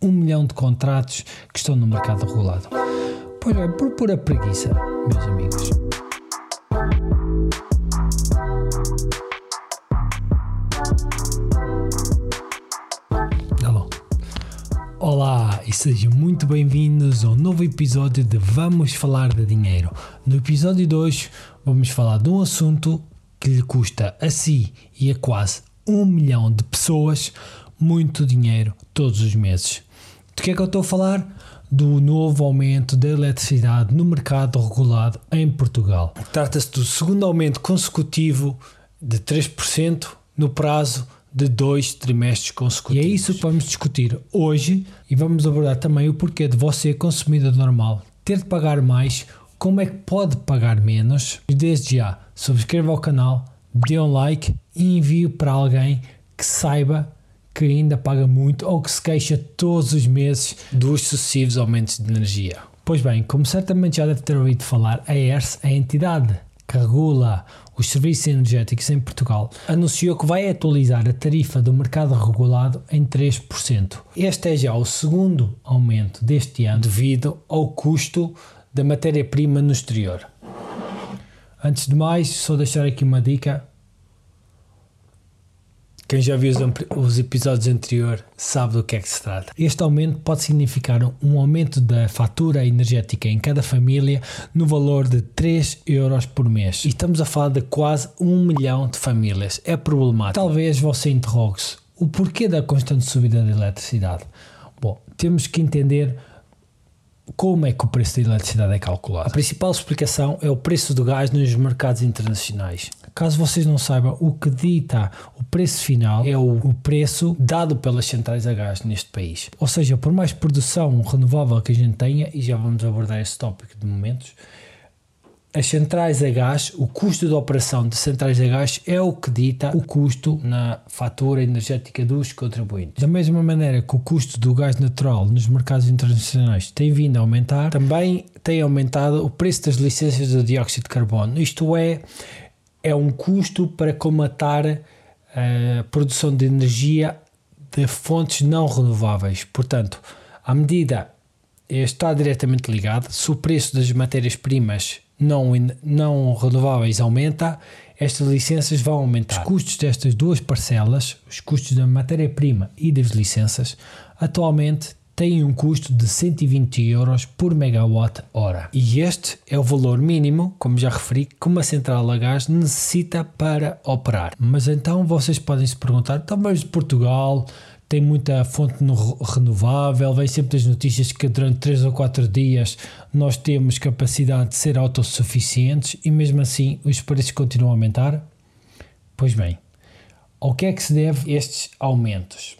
um milhão de contratos que estão no mercado regulado? Pois é, por pura preguiça, meus amigos. Alô. Olá e sejam muito bem-vindos ao novo episódio de Vamos Falar de Dinheiro. No episódio de hoje vamos falar de um assunto que lhe custa a si e a quase um milhão de pessoas muito dinheiro todos os meses. De que é que eu estou a falar? Do novo aumento da eletricidade no mercado regulado em Portugal. Trata-se do segundo aumento consecutivo de 3% no prazo de dois trimestres consecutivos. E é isso que vamos discutir hoje e vamos abordar também o porquê de você, consumidor normal, ter de pagar mais, como é que pode pagar menos. E desde já, subscreva o canal, dê um like e envie para alguém que saiba que ainda paga muito ou que se queixa todos os meses dos sucessivos aumentos de energia. Pois bem, como certamente já deve ter ouvido falar, a ERS, a entidade que regula os serviços energéticos em Portugal, anunciou que vai atualizar a tarifa do mercado regulado em 3%. Este é já o segundo aumento deste ano devido ao custo da matéria-prima no exterior. Antes de mais, só deixar aqui uma dica quem já viu os, os, episódios anteriores sabe do que é que se trata. Este aumento pode significar um aumento da fatura energética em cada família no valor de 3 euros por mês. E estamos a falar de quase um milhão de famílias. É problemático. Talvez você interrogue-se o porquê da constante subida da eletricidade. Bom, temos que entender como é que o preço da eletricidade é calculado? A principal explicação é o preço do gás nos mercados internacionais. Caso vocês não saibam, o que dita o preço final é o, preço dado pelas centrais a gás neste país. Ou seja, por mais produção renovável que a gente tenha, e já vamos abordar esse tópico de momentos, as centrais a gás, o custo de operação de centrais a gás é o que dita o custo na fatura energética dos contribuintes. Da mesma maneira que o custo do gás natural nos mercados internacionais tem vindo a aumentar, também tem aumentado o preço das licenças de dióxido de carbono. Isto é, é um custo para comatar a produção de energia de fontes não renováveis. Portanto, à medida está diretamente ligado, se o preço das matérias-primas não, não renováveis aumenta, estas licenças vão aumentar. Os custos destas duas parcelas, os custos da matéria-prima e das licenças, atualmente têm um custo de 120 euros por megawatt hora. E este é o valor mínimo, como já referi, que uma central a gás necessita para operar. Mas então vocês podem se perguntar, então mas Portugal tem muita fonte no renovável, vem sempre das notícias que durante 3 ou 4 dias nós temos capacidade de ser autossuficientes e mesmo assim os preços continuam a aumentar? Pois bem, ao que é que se deve estes aumentos?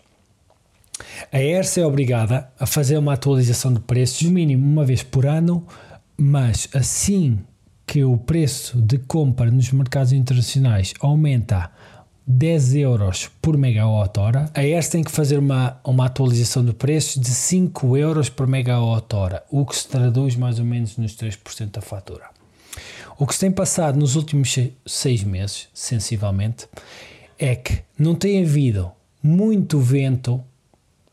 A ERSA é obrigada a fazer uma atualização de preços no mínimo uma vez por ano, mas assim que o preço de compra nos mercados internacionais aumenta 10 euros por megawatt hora, a ERS tem que fazer uma, uma atualização de preços de 5 euros por megawatt hora, o que se traduz mais ou menos nos 3% da fatura. O que se tem passado nos últimos 6 meses, sensivelmente, é que não tem havido muito vento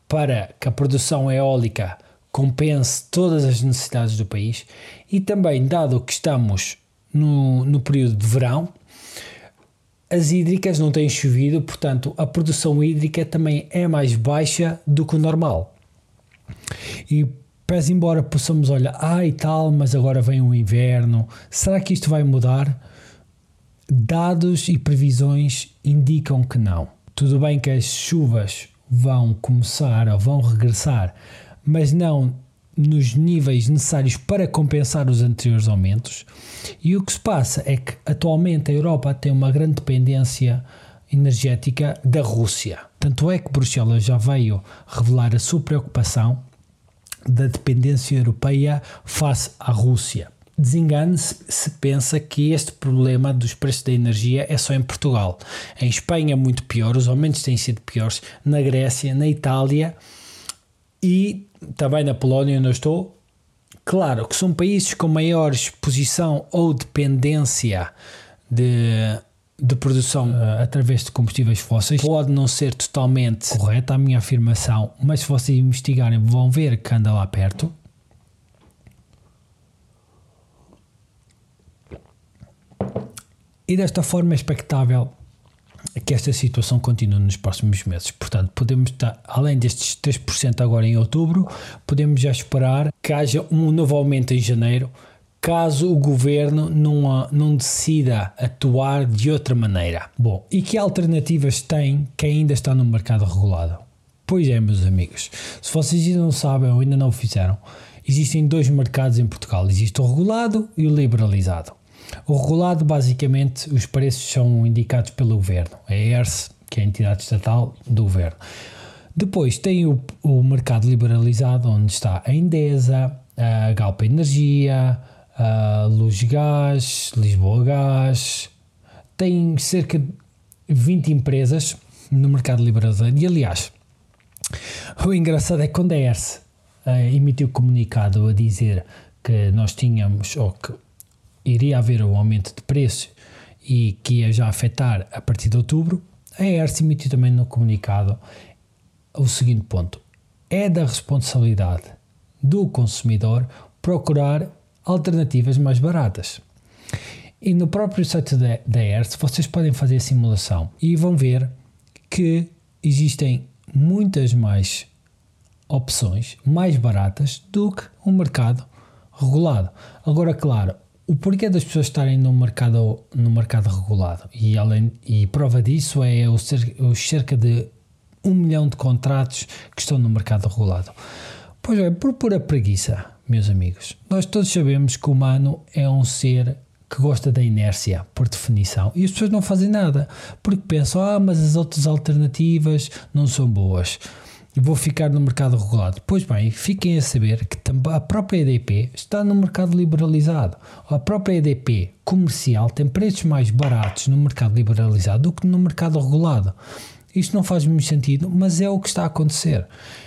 para que a produção eólica compense todas as necessidades do país e também, dado que estamos no, no período de verão, as hídricas não têm chovido, portanto, a produção hídrica também é mais baixa do que o normal. E pese embora possamos olhar, ah e tal, mas agora vem o inverno, será que isto vai mudar? Dados e previsões indicam que não. Tudo bem que as chuvas vão começar ou vão regressar, mas não nos níveis necessários para compensar os anteriores aumentos. E o que se passa é que atualmente a Europa tem uma grande dependência energética da Rússia. Tanto é que Bruxelas já veio revelar a sua preocupação da dependência europeia face à Rússia. Desengane-se se pensa que este problema dos preços da energia é só em Portugal. Em Espanha muito pior, os aumentos têm sido piores. Na Grécia, na Itália e também na Polónia, onde eu estou, claro que são países com maior exposição ou dependência de de produção uh, através de combustíveis fósseis pode não ser totalmente correta a minha afirmação, mas se vocês investigarem vão ver que anda lá perto. E desta forma é expectável que esta situação continue nos próximos meses. Portanto, podemos estar, além destes 3% agora em outubro, podemos já esperar que haja um novo aumento em janeiro, caso o governo não, não decida atuar de outra maneira. Bom, e que alternativas tem quem ainda está no mercado regulado? Pois é, meus amigos, se vocês ainda não sabem ou ainda não o fizeram, existem dois mercados em Portugal: existe o regulado e o liberalizado. O regulado, basicamente, os preços são indicados pelo governo, é a ERSE, que é a entidade estatal do governo. Depois tem o, o mercado liberalizado, onde está a Endesa, a Galpa Energia, a Luz Gás, Lisboa Gás. Tem cerca de 20 empresas no mercado liberalizado. E aliás, o engraçado é que quando a ERSE uh, emitiu comunicado a dizer que nós tínhamos, ou que iria haver um aumento de preço e que ia já afetar a partir de outubro, a ERS emitiu também no comunicado o seguinte ponto: é da responsabilidade do consumidor procurar alternativas mais baratas. E no próprio site da, da ERS vocês podem fazer a simulação e vão ver que existem muitas mais opções mais baratas do que um mercado regulado. Agora, claro, o porquê das pessoas estarem no mercado, no mercado regulado e, além, e prova disso é os cerca de um milhão de contratos que estão no mercado regulado. Pois é, por pura preguiça, meus amigos. Nós todos sabemos que o humano é um ser que gosta da inércia, por definição, e as pessoas não fazem nada porque pensam, ah, mas as outras alternativas não são boas vou ficar no mercado regulado. Pois bem, fiquem a saber que a própria EDP está no mercado liberalizado. A própria EDP comercial tem preços mais baratos no mercado liberalizado do que no mercado regulado. Isto não faz muito sentido, mas é o que está a acontecer.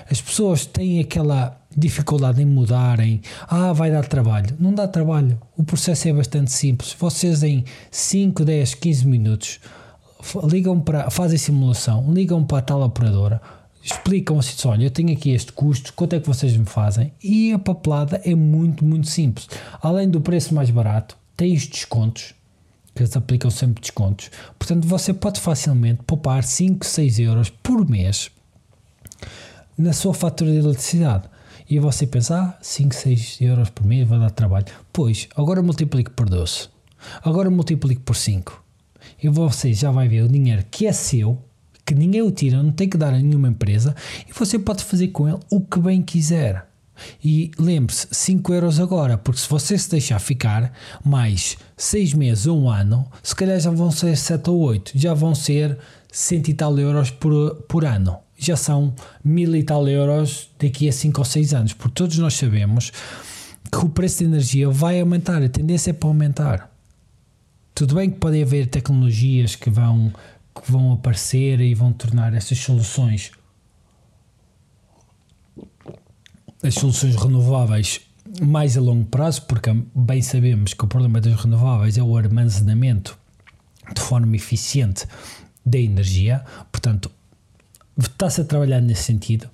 As pessoas têm aquela dificuldade em mudarem. Ah, vai dar trabalho. Não dá trabalho. O processo é bastante simples. Vocês em 5, 10, 15 minutos ligam para, fazem simulação, ligam para a tal operadora, explicam assim, olha, eu tenho aqui este custo, quanto é que vocês me fazem? E a papelada é muito, muito simples. Além do preço mais barato, tem os descontos, que eles aplicam sempre descontos. Portanto, você pode facilmente poupar 5, 6 euros por mês na sua fatura de eletricidade. E você pensa, ah, 5, 6 euros por mês vai dar trabalho. Pois, agora multiplique por 12. Agora multiplique por 5. E você já vai ver o dinheiro que é seu que ninguém o tira, não tem que dar a nenhuma empresa e você pode fazer com ele o que bem quiser. E lembre-se, 5 euros agora, porque se você se deixar ficar mais 6 meses ou um ano, se calhar já vão ser 7 ou 8, já vão ser 100 e tal euros por, por ano. Já são mil e tal euros daqui a 5 ou 6 anos, porque todos nós sabemos que o preço de energia vai aumentar, a tendência é para aumentar. Tudo bem que pode haver tecnologias que vão que vão aparecer e vão tornar essas soluções as soluções renováveis mais a longo prazo, porque bem sabemos que o problema das renováveis é o armazenamento de forma eficiente da energia, portanto está-se a trabalhar nesse sentido.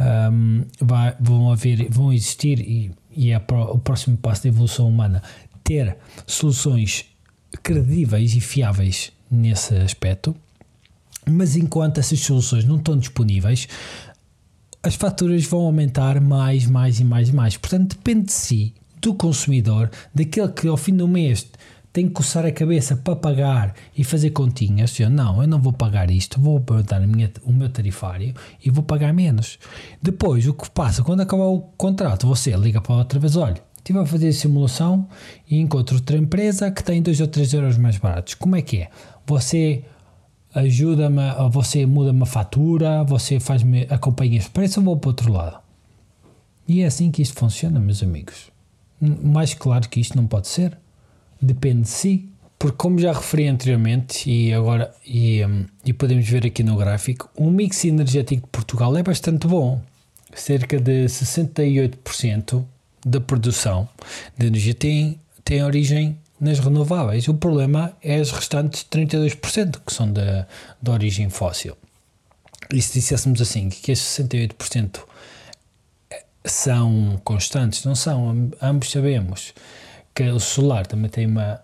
Um, vai, vão haver, vão existir e, e é o próximo passo da evolução humana ter soluções credíveis e fiáveis nesse aspecto, mas enquanto essas soluções não estão disponíveis, as faturas vão aumentar mais, mais e mais e mais. Portanto, depende de si, do consumidor, daquele que ao fim do mês tem que coçar a cabeça para pagar e fazer continhas. Eu, não, eu não vou pagar isto, vou aumentar minha, o meu tarifário e vou pagar menos. Depois, o que passa, quando acabar o contrato, você liga para outra vez, olha, estive a fazer a simulação e encontro outra empresa que tem 2 ou 3 euros mais baratos. Como é que é? Você ajuda-me, você muda-me a fatura, você faz-me, acompanha os eu vou para o outro lado. E é assim que isto funciona, meus amigos. Mais claro que isto não pode ser. Depende de si. Porque como já referi anteriormente e agora e, um, e podemos ver aqui no gráfico, o mix energético de Portugal é bastante bom. Cerca de 68% da produção de energia tem, tem origem nas renováveis. O problema é as restantes 32% que são de, de origem fóssil. E se disséssemos assim, que esses 68% são constantes, não são, ambos sabemos que o solar também tem uma,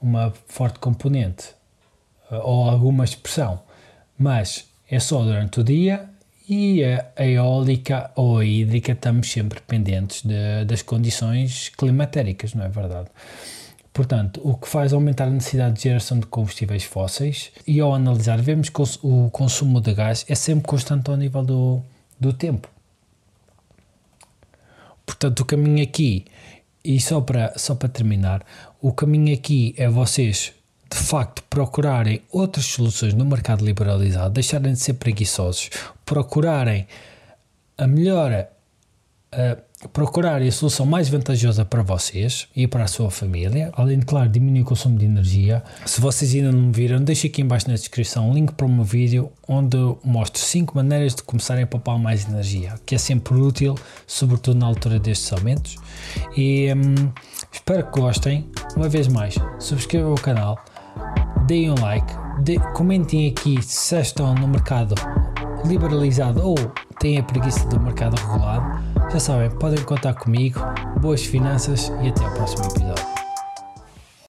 uma forte componente eh, ou alguma expressão, mas é só durante o dia e a, eólica ou a hídrica estamos sempre pendentes de, das condições climatéricas, não é verdade? Portanto, o que faz aumentar a necessidade de geração de combustíveis fósseis e ao analisar vemos que o consumo de gás é sempre constante ao nível do, do tempo. Portanto, o caminho aqui, e só para, só para terminar, o caminho aqui é vocês de facto procurarem outras soluções no mercado liberalizado, deixarem de ser preguiçosos, procurarem a melhor, uh, procurarem a solução mais vantajosa para vocês e para a sua família, além de, claro, diminuir o consumo de energia. Se vocês ainda não me viram, deixe aqui embaixo na descrição um link para o meu vídeo onde eu mostro 5 maneiras de começarem a poupar mais energia, que é sempre útil, sobretudo na altura destes aumentos. E hum, espero que gostem. Uma vez mais, subscrevam o canal deem um like, de, comentem aqui se estão no mercado liberalizado ou têm a preguiça do mercado regulado. Já sabem, podem contar comigo. Boas finanças e até ao próximo episódio.